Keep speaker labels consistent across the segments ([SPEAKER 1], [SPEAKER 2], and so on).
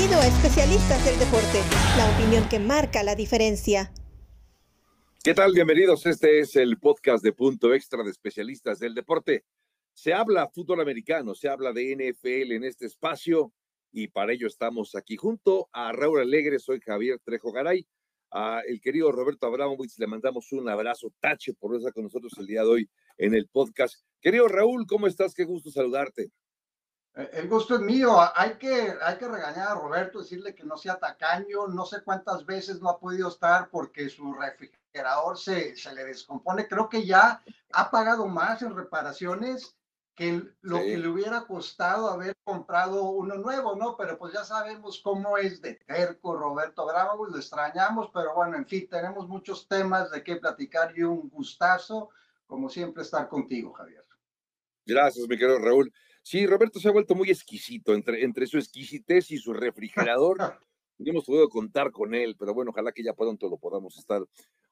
[SPEAKER 1] Bienvenido a Especialistas del Deporte, la opinión que marca la diferencia.
[SPEAKER 2] ¿Qué tal? Bienvenidos. Este es el podcast de Punto Extra de Especialistas del Deporte. Se habla fútbol americano, se habla de NFL en este espacio y para ello estamos aquí junto a Raúl Alegre. Soy Javier Trejo Garay. A el querido Roberto Abramovich le mandamos un abrazo, tache por estar con nosotros el día de hoy en el podcast. Querido Raúl, ¿cómo estás? Qué gusto saludarte.
[SPEAKER 3] Eh, el gusto es mío. Hay que, hay que regañar a Roberto, decirle que no sea tacaño. No sé cuántas veces no ha podido estar porque su refrigerador se, se le descompone. Creo que ya ha pagado más en reparaciones que lo que le hubiera costado haber comprado uno nuevo, ¿no? Pero pues ya sabemos cómo es de terco Roberto Bravo, lo extrañamos, pero bueno, en fin, tenemos muchos temas de qué platicar y un gustazo, como siempre, estar contigo, Javier.
[SPEAKER 2] Gracias, mi querido Raúl. Sí, Roberto se ha vuelto muy exquisito entre, entre su exquisitez y su refrigerador. no hemos podido contar con él, pero bueno, ojalá que ya pronto lo podamos estar.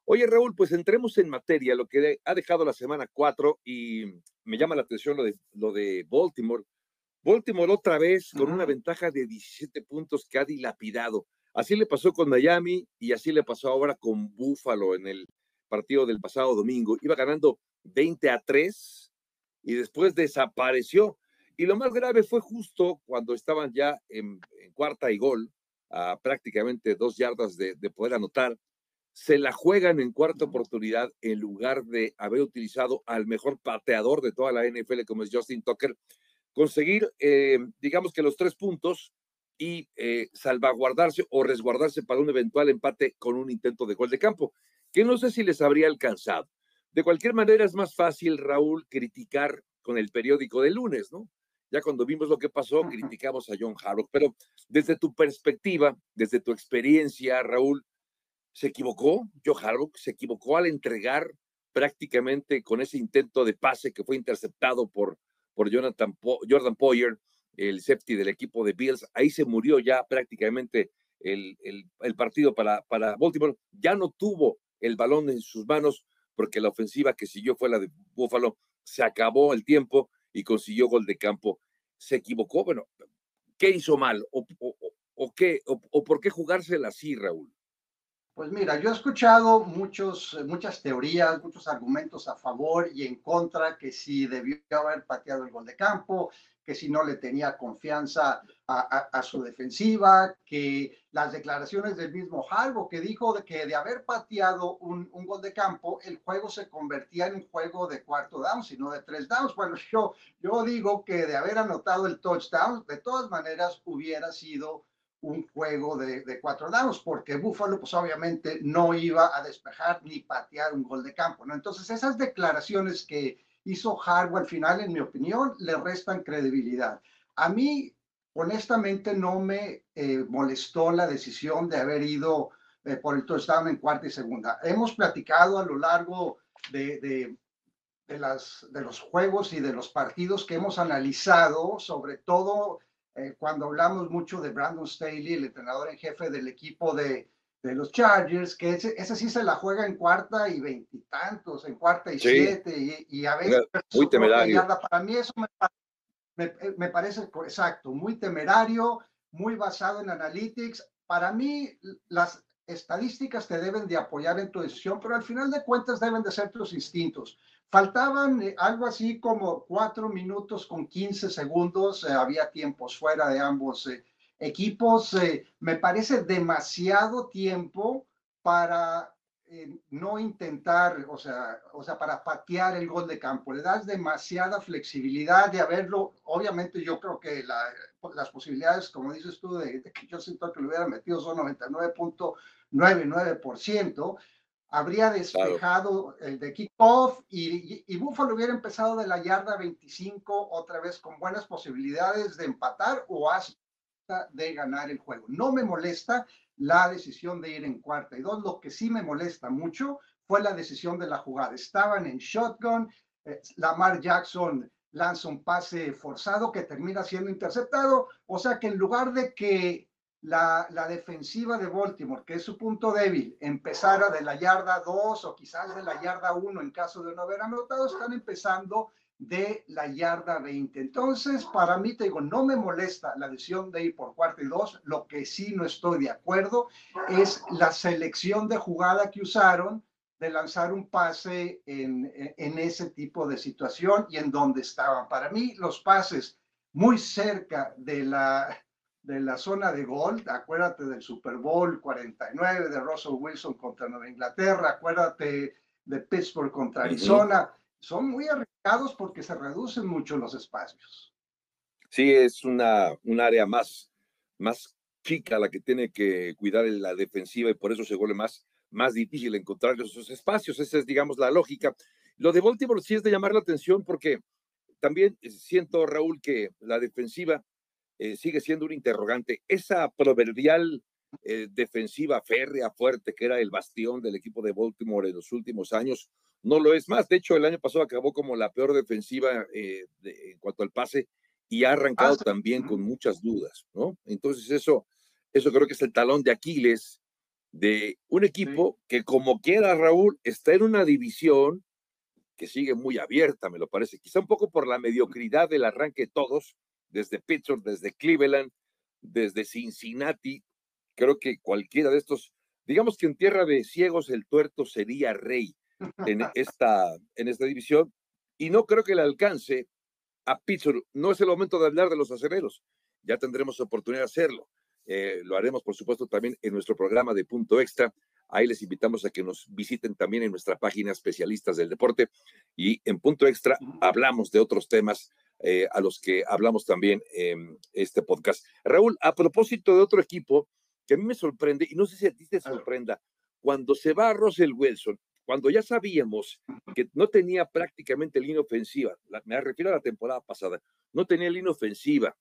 [SPEAKER 2] Oye, Raúl, pues entremos en materia, lo que ha dejado la semana 4 y me llama la atención lo de, lo de Baltimore. Baltimore otra vez con una ventaja de 17 puntos que ha dilapidado. Así le pasó con Miami y así le pasó ahora con Buffalo en el partido del pasado domingo. Iba ganando 20 a 3 y después desapareció. Y lo más grave fue justo cuando estaban ya en, cuarta y gol, a prácticamente dos yardas de, poder anotar, se la juegan en cuarta oportunidad en lugar de haber utilizado al mejor pateador de toda la NFL como es Justin Tucker, conseguir, eh, digamos que los tres puntos y eh, salvaguardarse o resguardarse para un eventual empate con un intento de gol de campo, que no sé si les habría alcanzado. De cualquier manera es más fácil, Raúl, criticar con el periódico de lunes, ¿no? Ya cuando vimos lo que pasó, criticamos a John Harbaugh, pero desde tu perspectiva, desde tu experiencia, Raúl, ¿se equivocó John Harbaugh? ¿Se equivocó al entregar prácticamente con ese intento de pase que fue interceptado por, por Jonathan Jordan Poyer, el safety del equipo de Bills? Ahí se murió ya prácticamente el, el, partido para, para Baltimore. Ya no tuvo el balón en sus manos porque la ofensiva que siguió fue la de Buffalo. Se acabó el tiempo y consiguió gol de campo. ¿Se equivocó? Bueno, ¿qué hizo mal? ¿O, o, qué? O, por qué jugársela así, Raúl?
[SPEAKER 3] Pues mira, yo he escuchado muchos, muchas teorías, muchos argumentos a favor y en contra, que si debió haber pateado el gol de campo, que si no le tenía confianza a, su defensiva, que las declaraciones del mismo Halvo, que dijo de que de haber pateado un, gol de campo, el juego se convertía en un juego de cuarto down, sino de tres downs. Bueno, yo, yo digo que de haber anotado el touchdown, de todas maneras hubiera sido un juego de, de, cuatro downs, porque Buffalo pues obviamente no iba a despejar ni patear un gol de campo, ¿no? Entonces esas declaraciones que hizo Harbaugh al final, en mi opinión, le restan credibilidad. A mí, honestamente, no me eh, molestó la decisión de haber ido eh, por el touchdown en cuarta y segunda. Hemos platicado a lo largo de, de, las, de los juegos y de los partidos que hemos analizado, sobre todo eh, cuando hablamos mucho de Brandon Staley, el entrenador en jefe del equipo de, de los Chargers, que ese, ese, sí se la juega en cuarta y veintitantos, en cuarta y siete, y, a veces...
[SPEAKER 2] Muy temerario.
[SPEAKER 3] Para mí eso me, me, parece exacto, muy temerario, muy basado en analytics. Para mí las estadísticas te deben de apoyar en tu decisión, pero al final de cuentas deben de ser tus instintos. Faltaban eh, algo así como cuatro minutos con quince segundos, eh, había tiempos fuera de ambos eh, equipos, eh, me parece demasiado tiempo para eh, no intentar, o sea, o sea, para patear el gol de campo. Le das demasiada flexibilidad de haberlo. Obviamente yo creo que las posibilidades, como dices tú, de, que yo siento que lo hubiera metido son 99.99%. Habría despejado el de kickoff y, y, y Buffalo hubiera empezado de la yarda 25 otra vez con buenas posibilidades de empatar o hasta de ganar el juego. No me molesta la decisión de ir en cuarta y dos. Lo que sí me molesta mucho fue la decisión de la jugada. Estaban en shotgun. Eh, Lamar Jackson lanza un pase forzado que termina siendo interceptado. O sea que en lugar de que la, la, defensiva de Baltimore, que es su punto débil, empezara de la yarda 2 o quizás de la yarda 1 en caso de no haber anotado, están empezando de la yarda 20. Entonces, para mí, te digo, no me molesta la decisión de ir por cuarto y dos. Lo que sí no estoy de acuerdo es la selección de jugada que usaron de lanzar un pase en, en ese tipo de situación y en donde estaban. Para mí, los pases muy cerca de la, de la zona de gol, acuérdate del Super Bowl 49 de Russell Wilson contra Nueva Inglaterra, acuérdate de Pittsburgh contra Arizona, son muy arriesgados porque se reducen mucho los espacios.
[SPEAKER 2] Sí, es una, un área más, más chica la que tiene que cuidar en la defensiva y por eso se vuelve más, más difícil encontrar esos espacios. Esa es, digamos, la lógica. Lo de Baltimore sí es de llamar la atención porque también siento, Raúl, que la defensiva eh, sigue siendo un interrogante. Esa proverbial eh, defensiva férrea, fuerte, que era el bastión del equipo de Baltimore en los últimos años, no lo es más. De hecho, el año pasado acabó como la peor defensiva eh, en cuanto al pase y ha arrancado ah, también con muchas dudas, ¿no? Entonces eso, eso creo que es el talón de Aquiles de un equipo que como quiera Raúl está en una división que sigue muy abierta, me lo parece, quizá un poco por la mediocridad del arranque de todos, desde Pittsburgh, desde Cleveland, desde Cincinnati, creo que cualquiera de estos, digamos que en tierra de ciegos el tuerto sería rey en esta, en esta división, y no creo que le alcance a Pittsburgh. No es el momento de hablar de los aceleros, ya tendremos oportunidad de hacerlo. Eh, lo haremos, por supuesto, también en nuestro programa de Punto Extra. Ahí les invitamos a que nos visiten también en nuestra página especialistas del deporte y en Punto Extra hablamos de otros temas eh, a los que hablamos también en este podcast. Raúl, a propósito de otro equipo que a mí me sorprende, y no sé si a ti te sorprenda, cuando se va Russell Wilson, cuando ya sabíamos que no tenía prácticamente línea ofensiva, me refiero a la temporada pasada, no tenía línea ofensiva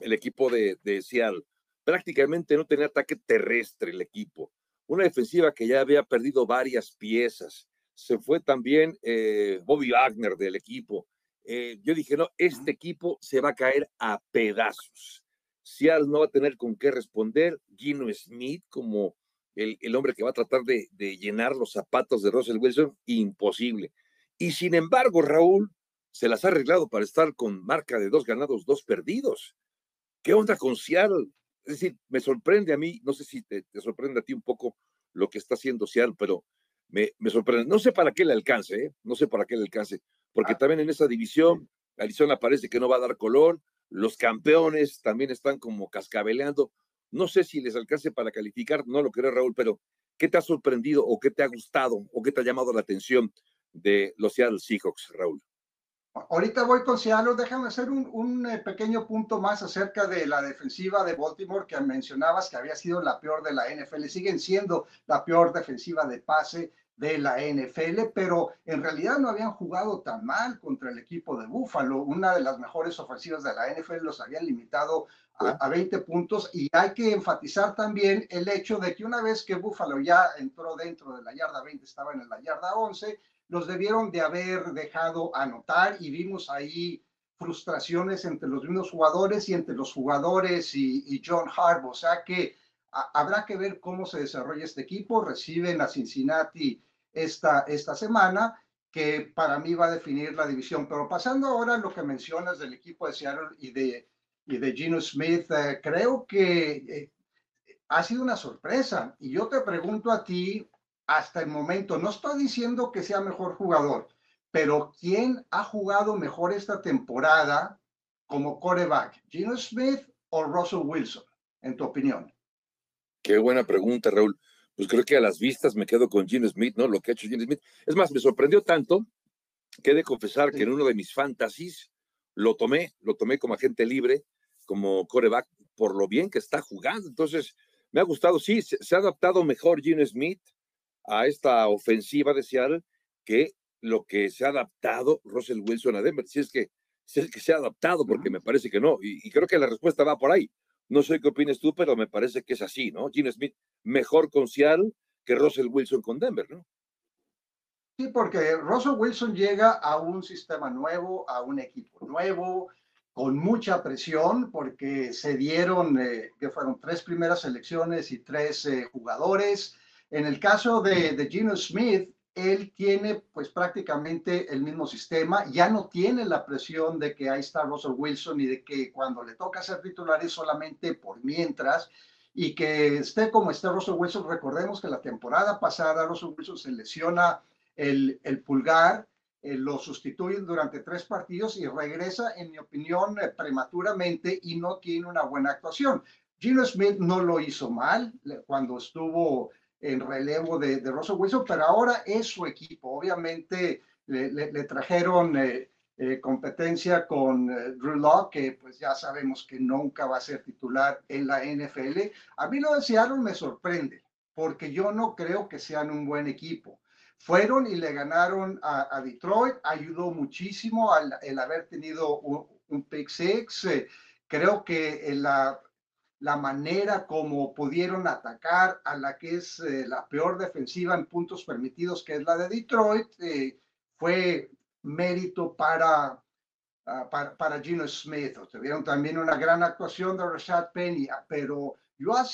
[SPEAKER 2] el equipo de, de Seattle, prácticamente no tenía ataque terrestre el equipo, una defensiva que ya había perdido varias piezas, se fue también eh, Bobby Wagner del equipo. Eh, yo dije, no, este equipo se va a caer a pedazos. Seattle no va a tener con qué responder. Gino Smith como el, el hombre que va a tratar de, de, llenar los zapatos de Russell Wilson, imposible. Y sin embargo, Raúl se las ha arreglado para estar con marca de dos ganados, dos perdidos. ¿Qué onda con Seattle? Es decir, me sorprende a mí, no sé si te, te sorprende a ti un poco lo que está haciendo Seattle, pero me, me sorprende. No sé para qué le alcance, ¿eh? no sé para qué le alcance, porque ah. también en esa división Arizona parece que no va a dar color, los campeones también están como cascabeleando. No sé si les alcance para calificar, no lo creo, Raúl, pero ¿qué te ha sorprendido o qué te ha gustado o qué te ha llamado la atención de los Seattle Seahawks, Raúl?
[SPEAKER 3] Ahorita voy con Seattle. Déjame hacer un, eh, pequeño punto más acerca de la defensiva de Baltimore que mencionabas que había sido la peor de la NFL. Siguen siendo la peor defensiva de pase de la NFL, pero en realidad no habían jugado tan mal contra el equipo de Buffalo. Una de las mejores ofensivas de la NFL los habían limitado a, a, 20 puntos y hay que enfatizar también el hecho de que una vez que Buffalo ya entró dentro de la yarda 20, estaba en la yarda 11, los debieron de haber dejado anotar y vimos ahí frustraciones entre los mismos jugadores y entre los jugadores y, y John Harbaugh. O sea que habrá que ver cómo se desarrolla este equipo. Reciben a Cincinnati esta, esta semana, que para mí va a definir la división. Pero pasando ahora a lo que mencionas del equipo de Seattle y de, y de Gino Smith, eh, creo que eh, ha sido una sorpresa. Y yo te pregunto a ti, hasta el momento, no estoy diciendo que sea mejor jugador, pero ¿quién ha jugado mejor esta temporada como coreback? ¿Gino Smith o Russell Wilson, en tu opinión?
[SPEAKER 2] Qué buena pregunta, Raúl. Pues creo que a las vistas me quedo con Gino Smith, ¿no? Lo que ha hecho Gino Smith. Es más, me sorprendió tanto que he de confesar sí. que en uno de mis fantasies lo tomé, lo tomé como agente libre, como coreback, por lo bien que está jugando. Entonces, me ha gustado, sí, se, se ha adaptado mejor Gino Smith a esta ofensiva de Seattle que lo que se ha adaptado Russell Wilson a Denver. Si es que, si es que se ha adaptado, porque me parece que no. Y, y, creo que la respuesta va por ahí. No sé qué opinas tú, pero me parece que es así, ¿no? Gene Smith mejor con Seattle que Russell Wilson con Denver, ¿no?
[SPEAKER 3] Sí, porque Russell Wilson llega a un sistema nuevo, a un equipo nuevo, con mucha presión, porque se dieron, eh, que fueron tres primeras selecciones y tres eh, jugadores en el caso de, de Gino Smith, él tiene pues prácticamente el mismo sistema, ya no tiene la presión de que ahí está Russell Wilson y de que cuando le toca ser titular es solamente por mientras y que esté como esté Russell Wilson, recordemos que la temporada pasada Russell Wilson se lesiona el, el pulgar, eh, lo sustituyen durante tres partidos y regresa, en mi opinión, eh, prematuramente y no tiene una buena actuación. Gino Smith no lo hizo mal cuando estuvo en relevo de, de Russell Wilson, pero ahora es su equipo. Obviamente le, trajeron eh, eh, competencia con eh, Drew Locke, que pues ya sabemos que nunca va a ser titular en la NFL. A mí lo de Seattle me sorprende, porque yo no creo que sean un buen equipo. Fueron y le ganaron a, Detroit, ayudó muchísimo el haber tenido un, un pick six. creo que en la la manera como pudieron atacar a la que es eh, la peor defensiva en puntos permitidos, que es la de Detroit, eh, fue mérito para, ah, para, para, Gino Smith. Tuvieron también una gran actuación de Rashad Penny, ah, pero yo a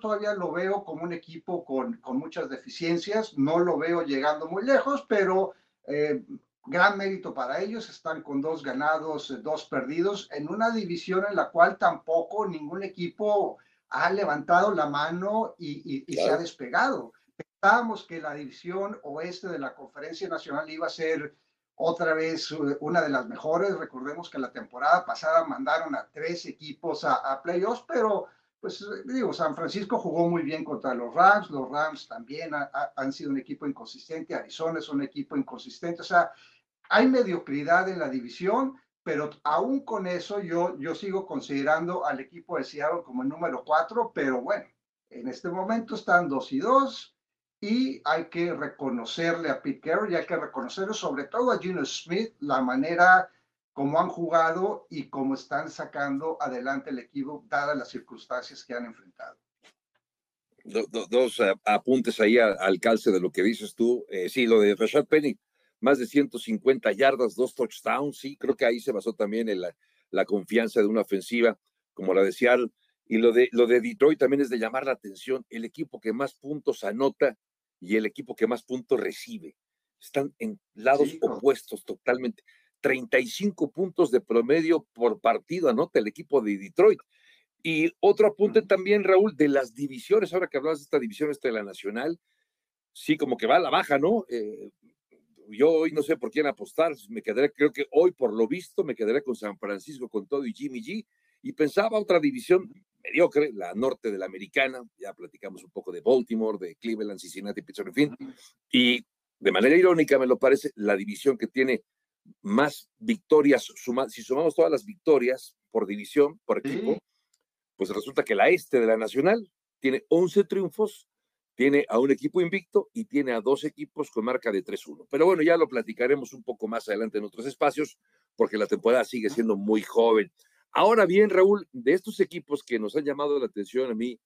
[SPEAKER 3] todavía lo veo como un equipo con, con muchas deficiencias, no lo veo llegando muy lejos, pero eh, gran mérito para ellos, están con dos ganados, eh, dos perdidos, en una división en la cual tampoco ningún equipo ha levantado la mano y, se ha despegado. Pensábamos que la división oeste de la Conferencia Nacional iba a ser otra vez eh, una de las mejores. Recordemos que la temporada pasada mandaron a tres equipos a, a playoffs, pero pues digo, San Francisco jugó muy bien contra los Rams, los Rams también han sido un equipo inconsistente, Arizona es un equipo inconsistente, o sea, hay mediocridad en la división, pero aún con eso yo, yo sigo considerando al equipo de Seattle como el número cuatro, pero bueno, en este momento están dos y dos y hay que reconocerle a Pete Carroll y hay que reconocerle sobre todo a Gino Smith la manera cómo han jugado y cómo están sacando adelante el equipo, dadas las circunstancias que han enfrentado.
[SPEAKER 2] dos eh, apuntes ahí al, calce de lo que dices tú. Eh, sí, lo de Rashad Penny, más de 150 yardas, dos touchdowns, sí, creo que ahí se basó también en la, la confianza de una ofensiva como la de Seattle. Y lo de, lo de Detroit también es de llamar la atención, el equipo que más puntos anota y el equipo que más puntos recibe. Están en lados opuestos totalmente. 35 puntos de promedio por partido anota el equipo de Detroit. Y otro apunte también, Raúl, de las divisiones, ahora que hablas de esta división esta de la Nacional, sí, como que va a la baja, ¿no? Eh, yo hoy no sé por quién apostar, me quedaré, creo que hoy por lo visto me quedaré con San Francisco, con todo y Jimmy G, y pensaba otra división mediocre, la norte de la americana, ya platicamos un poco de Baltimore, de Cleveland, Cincinnati, Pittsburgh, en fin, y de manera irónica me lo parece, la división que tiene más victorias, si sumamos todas las victorias por división, por equipo, pues resulta que la este de la Nacional tiene 11 triunfos, tiene a un equipo invicto y tiene a dos equipos con marca de 3-1. Pero bueno, ya lo platicaremos un poco más adelante en otros espacios, porque la temporada sigue siendo muy joven. Ahora bien, Raúl, de estos equipos que nos han llamado la atención a mí,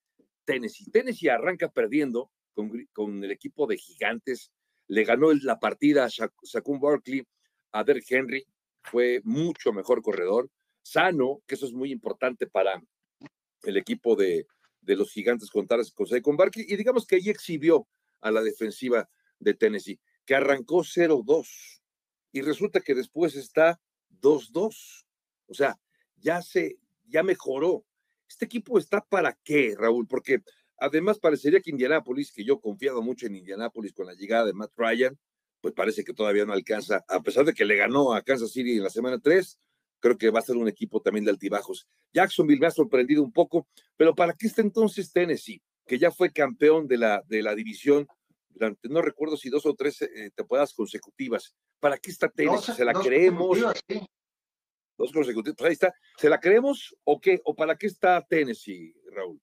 [SPEAKER 2] Tennessee. Tennessee arranca perdiendo con, con el equipo de gigantes, le ganó la partida a Shaquem Barkley a Henry, fue mucho mejor corredor, sano, que eso es muy importante para el equipo de, de los gigantes contaras con con Barkley, y digamos que ahí exhibió a la defensiva de Tennessee, que arrancó 0-2, y resulta que después está 2-2. O sea, ya se, ya mejoró. Este equipo está para qué, Raúl? Porque además parecería que Indianápolis, que yo confiado mucho en Indianápolis con la llegada de Matt Ryan, pues parece que todavía no alcanza, a pesar de que le ganó a Kansas City en la semana 3, creo que va a ser un equipo también de altibajos. Jacksonville me ha sorprendido un poco, pero ¿para qué está entonces Tennessee, que ya fue campeón de la, de la división durante, no recuerdo si dos o tres eh, temporadas consecutivas? ¿Para qué está Tennessee? ¿Se la creemos? Dos consecutivas, pues ahí está. ¿Se la creemos o qué? ¿O para qué está Tennessee, Raúl?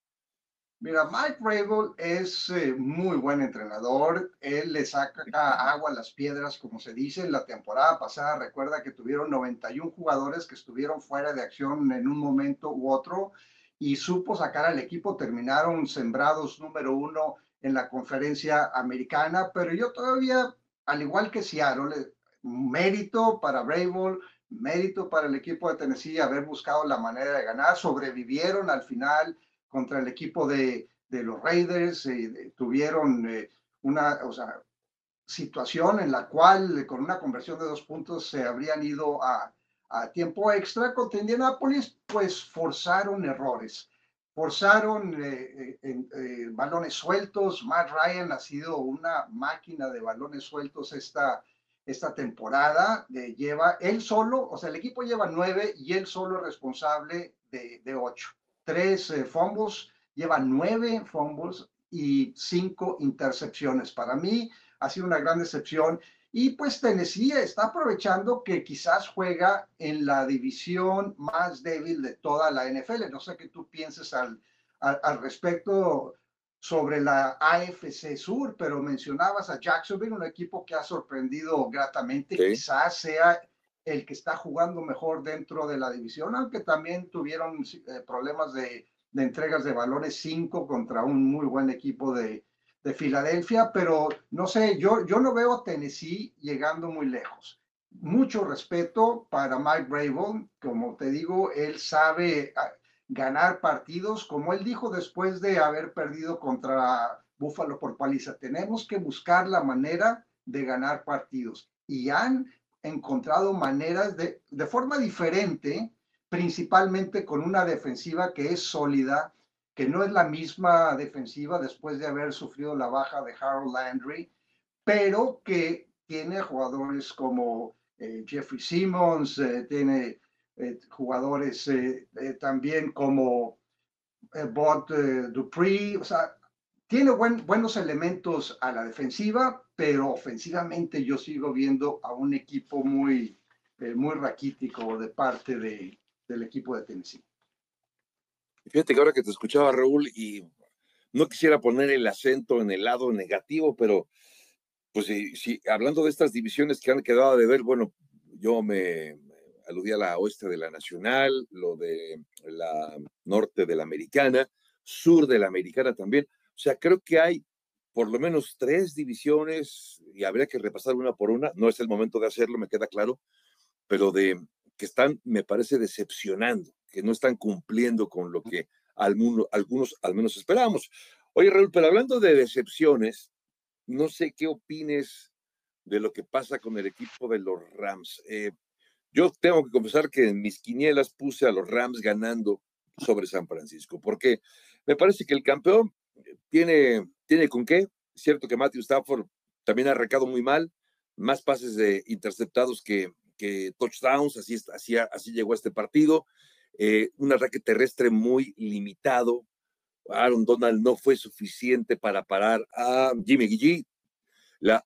[SPEAKER 3] Mira, Mike Rabel es eh, muy buen entrenador. Él le saca agua a las piedras, como se dice. La temporada pasada, recuerda que tuvieron 91 jugadores que estuvieron fuera de acción en un momento u otro y supo sacar al equipo. Terminaron sembrados número uno en la conferencia americana, pero yo todavía, al igual que Seattle, mérito para Rabel, mérito para el equipo de Tennessee haber buscado la manera de ganar. Sobrevivieron al final contra el equipo de, de los Raiders, eh, tuvieron eh, una, o sea, situación en la cual con una conversión de dos puntos se habrían ido a, a tiempo extra contra Indianapolis, pues forzaron errores, forzaron eh, eh, eh, balones sueltos. Matt Ryan ha sido una máquina de balones sueltos esta, esta temporada. lleva él solo, o sea, el equipo lleva nueve y él solo es responsable de, de ocho. Tres fumbles, lleva nueve fumbles y cinco intercepciones. Para mí ha sido una gran decepción y pues Tennessee está aprovechando que quizás juega en la división más débil de toda la NFL. No sé qué tú pienses al, al, respecto sobre la AFC Sur, pero mencionabas a Jacksonville, un equipo que ha sorprendido gratamente. Quizás sea el que está jugando mejor dentro de la división, aunque también tuvieron eh, problemas de, entregas de valores 5 contra un muy buen equipo de, de Filadelfia, pero no sé, yo, yo no veo a Tennessee llegando muy lejos. Mucho respeto para Mike Brable, como te digo, él sabe ah, ganar partidos, como él dijo después de haber perdido contra Buffalo por paliza. Tenemos que buscar la manera de ganar partidos y han encontrado maneras de, de forma diferente, principalmente con una defensiva que es sólida, que no es la misma defensiva después de haber sufrido la baja de Harold Landry, pero que tiene jugadores como eh, Jeffrey Simmons, eh, tiene eh, jugadores también como Bob Dupree, o sea, tiene buenos elementos a la defensiva, pero ofensivamente yo sigo viendo a un equipo muy, muy raquítico de parte de, del equipo de Tennessee.
[SPEAKER 2] Fíjate que ahora que te escuchaba, Raúl, y no quisiera poner el acento en el lado negativo, pero pues si, hablando de estas divisiones que han quedado de ver, bueno, yo me aludí a la oeste de la nacional, lo de la norte de la americana, sur de la americana también. O sea, creo que hay por lo menos tres divisiones y habría que repasar una por una. No es el momento de hacerlo, me queda claro, pero de que están, me parece, decepcionando que no están cumpliendo con lo que algunos, algunos al menos esperábamos. Oye, Raúl, pero hablando de decepciones, no sé qué opines de lo que pasa con el equipo de los Rams. Eh, yo tengo que confesar que en mis quinielas puse a los Rams ganando sobre San Francisco, porque me parece que el campeón tiene, tiene con qué. cierto que Matthew Stafford también ha recado muy mal, más pases de interceptados que, que touchdowns, así, así, así llegó a este partido. Eh, un ataque terrestre muy limitado. Aaron Donald no fue suficiente para parar a Jimmy G.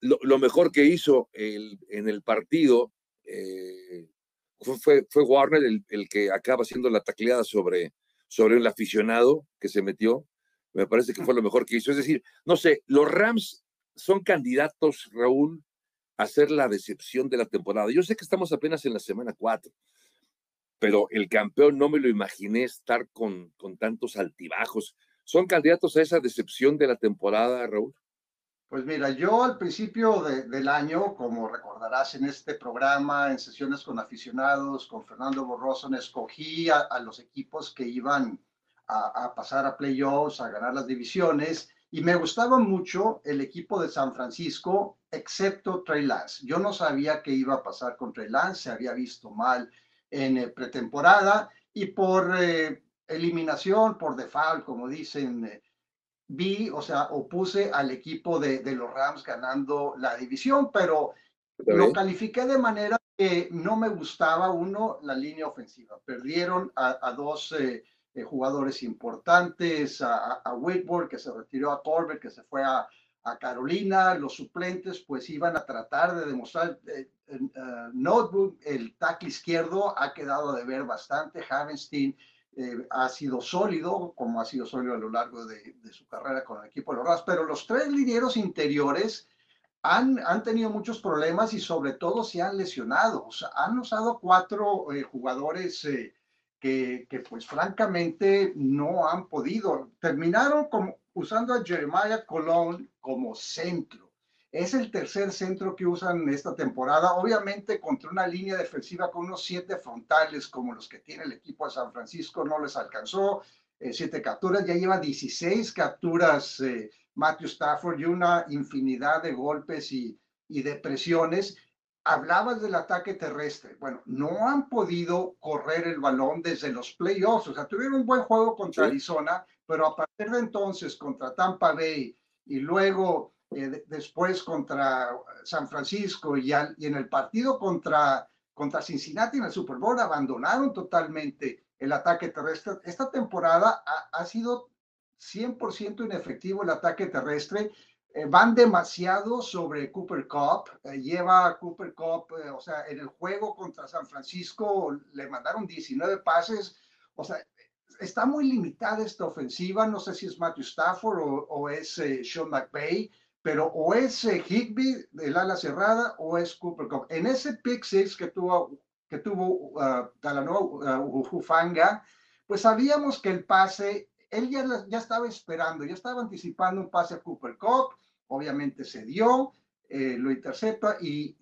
[SPEAKER 2] lo, mejor que hizo en el partido eh, fue, fue, Warner el, que acaba haciendo la tacleada sobre, sobre el aficionado que se metió. Me parece que fue lo mejor que hizo. Es decir, no sé, los Rams son candidatos, Raúl, a ser la decepción de la temporada. Yo sé que estamos apenas en la semana 4, pero el campeón no me lo imaginé estar con, con tantos altibajos. ¿Son candidatos a esa decepción de la temporada, Raúl?
[SPEAKER 3] Pues mira, yo al principio del año, como recordarás en este programa, en sesiones con aficionados, con Fernando Borroso, escogí a, los equipos que iban a, a, pasar a playoffs, a ganar las divisiones, y me gustaba mucho el equipo de San Francisco, excepto Trey Lance. Yo no sabía qué iba a pasar con Trey Lance, se había visto mal en eh, pretemporada y por eh, eliminación, por default, como dicen, eh, vi, o sea, opuse al equipo de, de, los Rams ganando la división, pero lo califiqué de manera que no me gustaba, uno, la línea ofensiva. Perdieron a, dos jugadores importantes, a, a, Whitworth, que se retiró a Corbett, que se fue a, a Carolina, los suplentes pues iban a tratar de demostrar, eh, eh, Notebook, el tackle izquierdo ha quedado de ver bastante, Havenstein eh, ha sido sólido, como ha sido sólido a lo largo de, su carrera con el equipo de los Rams, pero los tres linieros interiores han, han, tenido muchos problemas y sobre todo se han lesionado, o sea, han usado cuatro jugadores que, que pues francamente no han podido, terminaron como usando a Jeremiah Colón como centro. Es el tercer centro que usan esta temporada, obviamente contra una línea defensiva con unos siete frontales como los que tiene el equipo de San Francisco, no les alcanzó. Eh, siete capturas, ya lleva 16 capturas eh, Matthew Stafford y una infinidad de golpes y, y de presiones. Hablabas del ataque terrestre. Bueno, no han podido correr el balón desde los playoffs. O sea, tuvieron un buen juego contra Arizona, pero a partir de entonces contra Tampa Bay y luego eh, después contra San Francisco y, y, en el partido contra, contra Cincinnati en el Super Bowl abandonaron totalmente el ataque terrestre. Esta temporada ha, ha sido 100% inefectivo el ataque terrestre. Eh, van demasiado sobre Cooper Cup. Eh, lleva Cooper Cup, eh, o sea, en el juego contra San Francisco le mandaron 19 pases. O sea, está muy limitada esta ofensiva. No sé si es Matthew Stafford o, es Sean McVay, pero o es Higby del ala cerrada o es Cooper Cup. En ese pick six que tuvo que tuvo uh, Talanoa uh, pues sabíamos que el pase él ya, ya, estaba esperando, ya estaba anticipando un pase a Cooper Cup, obviamente se dio, eh, lo intercepta y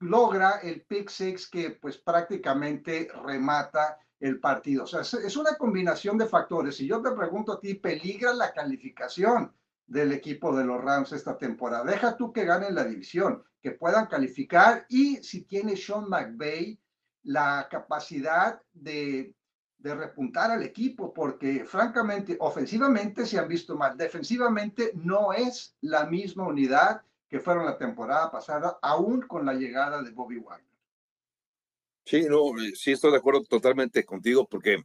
[SPEAKER 3] logra el pick six que pues prácticamente remata el partido. O sea, es, una combinación de factores. Y yo te pregunto a ti, ¿peligra la calificación del equipo de los Rams esta temporada? Deja tú que ganen la división, que puedan calificar y si tiene Sean McVay la capacidad de de repuntar al equipo, porque francamente, ofensivamente se han visto mal, defensivamente no es la misma unidad que fueron la temporada pasada, aún con la llegada de Bobby Wagner.
[SPEAKER 2] Sí, no, eh, sí estoy de acuerdo totalmente contigo, porque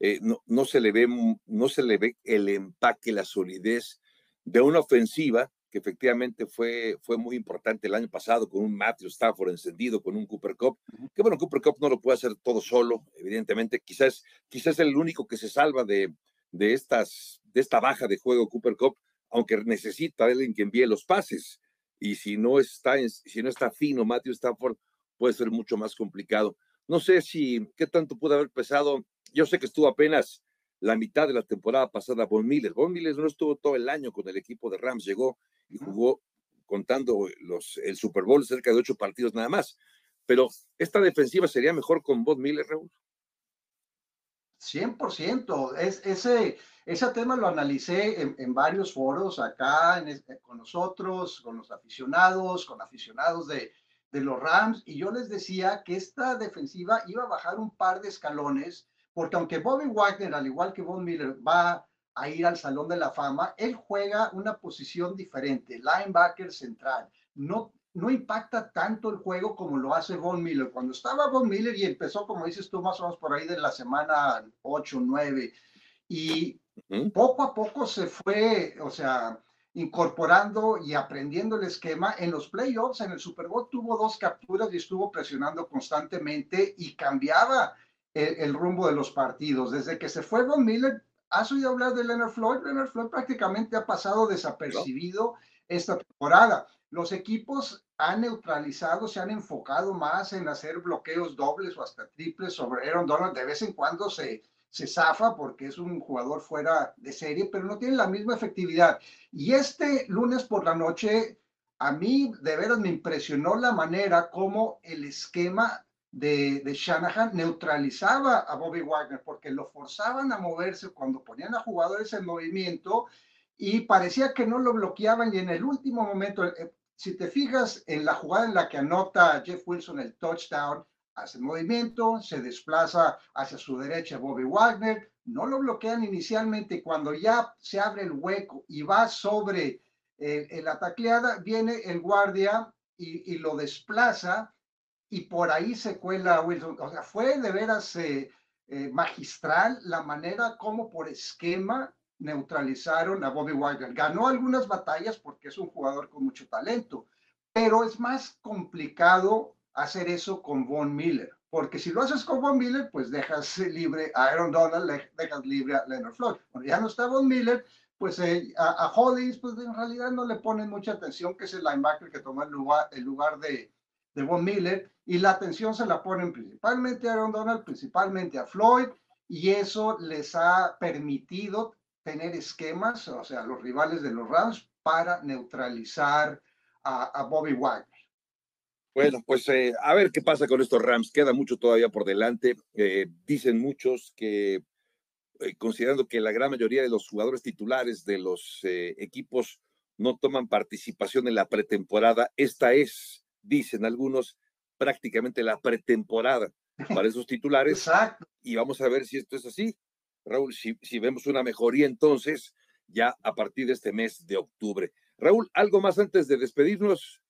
[SPEAKER 2] eh, no, no, se le ve, no se le ve el empaque, la solidez de una ofensiva que efectivamente fue, fue muy importante el año pasado con un Matthew Stafford encendido, con un Cooper Cup, que bueno, Cooper Cup no lo puede hacer todo solo, evidentemente, quizás, quizás el único que se salva de, de, estas, de esta baja de juego Cooper Cup, aunque necesita alguien que envíe los pases, y si no está, si no está fino Matthew Stafford, puede ser mucho más complicado. No sé si, qué tanto pudo haber pesado, yo sé que estuvo apenas la mitad de la temporada pasada Von Miller. Von Miller no estuvo todo el año con el equipo de Rams, llegó y jugó contando los, el Super Bowl cerca de ocho partidos nada más. Pero esta defensiva sería mejor con Bob Miller, Raúl.
[SPEAKER 3] 100%. Es, ese, ese tema lo analicé en, varios foros acá con nosotros, con los aficionados, con aficionados de, de los Rams, y yo les decía que esta defensiva iba a bajar un par de escalones, porque aunque Bobby Wagner, al igual que Bob Miller, va a ir al Salón de la Fama, él juega una posición diferente, linebacker central. No, no impacta tanto el juego como lo hace Von Miller. Cuando estaba Von Miller y empezó, como dices tú, más o menos por ahí de la semana 8, 9, y poco a poco se fue, o sea, incorporando y aprendiendo el esquema. En los playoffs, en el Super Bowl, tuvo dos capturas y estuvo presionando constantemente y cambiaba el, el rumbo de los partidos. Desde que se fue Von Miller, ¿Has oído hablar de Leonard Floyd? Leonard Floyd prácticamente ha pasado desapercibido esta temporada. Los equipos han neutralizado, se han enfocado más en hacer bloqueos dobles o hasta triples sobre Aaron Donald. De vez en cuando se, se zafa porque es un jugador fuera de serie, pero no tiene la misma efectividad. Y este lunes por la noche, a mí de veras me impresionó la manera como el esquema de, Shanahan neutralizaba a Bobby Wagner porque lo forzaban a moverse cuando ponían a jugadores en movimiento y parecía que no lo bloqueaban. Y en el último momento, eh, si te fijas en la jugada en la que anota Jeff Wilson el touchdown, hace movimiento, se desplaza hacia su derecha Bobby Wagner, no lo bloquean inicialmente. Cuando ya se abre el hueco y va sobre eh, la tacleada, viene el guardia y, y lo desplaza y por ahí se cuela Wilson. O sea, fue de veras eh, eh, magistral la manera como por esquema neutralizaron a Bobby Wagner. Ganó algunas batallas porque es un jugador con mucho talento, pero es más complicado hacer eso con Von Miller, porque si lo haces con Von Miller, pues dejas libre a Aaron Donald, dejas libre a Leonard Floyd. Cuando ya no está Von Miller, pues eh, a, a Hollins, pues en realidad no le ponen mucha atención, que es el linebacker que toma el lugar, el lugar de, de Von Miller y la atención se la ponen principalmente a Aaron Donald, principalmente a Floyd y eso les ha permitido tener esquemas, o sea, los rivales de los Rams para neutralizar a, Bobby Wagner.
[SPEAKER 2] Bueno, pues eh, a ver qué pasa con estos Rams. Queda mucho todavía por delante. Eh, dicen muchos que, eh, considerando que la gran mayoría de los jugadores titulares de los equipos no toman participación en la pretemporada. Esta es, dicen algunos, prácticamente la pretemporada para esos titulares.
[SPEAKER 3] Exacto.
[SPEAKER 2] Y vamos a ver si esto es así. Raúl, si, si vemos una mejoría entonces, ya a partir de este mes de octubre. Raúl, ¿algo más antes de despedirnos?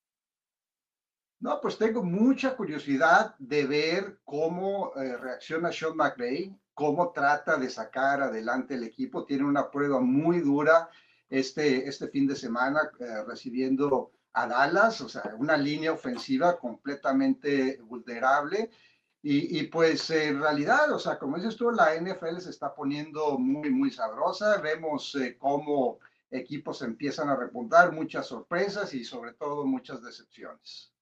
[SPEAKER 3] No, pues tengo mucha curiosidad de ver cómo eh, reacciona Sean McVay, cómo trata de sacar adelante el equipo. Tiene una prueba muy dura este, este fin de semana eh, recibiendo a Dallas, o sea, una línea ofensiva completamente vulnerable. Y, y, pues en realidad, o sea, como dices tú, la NFL se está poniendo muy, muy sabrosa. Vemos eh, cómo equipos empiezan a repuntar, muchas sorpresas y sobre todo muchas decepciones.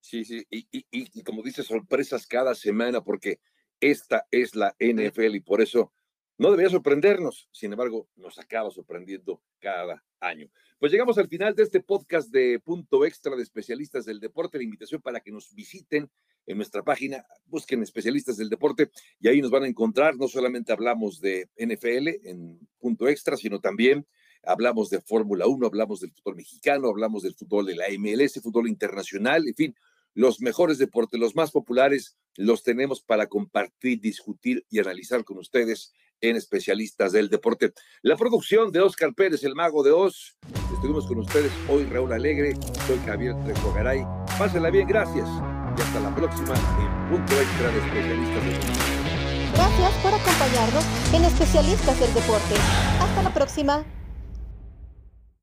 [SPEAKER 2] Sí, sí, y, y, y como dices, sorpresas cada semana porque esta es la NFL y por eso no debería sorprendernos, sin embargo, nos acaba sorprendiendo cada año. Pues llegamos al final de este podcast de Punto Extra de especialistas del deporte. La invitación para que nos visiten en nuestra página, busquen especialistas del deporte y ahí nos van a encontrar. No solamente hablamos de NFL en Punto Extra, sino también hablamos de Fórmula 1, hablamos del fútbol mexicano, hablamos del fútbol de la MLS, fútbol internacional, en fin, los mejores deportes, los más populares, los tenemos para compartir, discutir y analizar con ustedes en especialistas del deporte. La producción de Oscar Pérez, el mago de Oz. Estuvimos con ustedes hoy, Raúl Alegre. Soy Javier Trejo Garay. Pásenla bien, gracias. Y hasta la próxima en Punto Extra de Especialistas del Deporte.
[SPEAKER 1] Gracias por acompañarnos en Especialistas del Deporte. Hasta la próxima.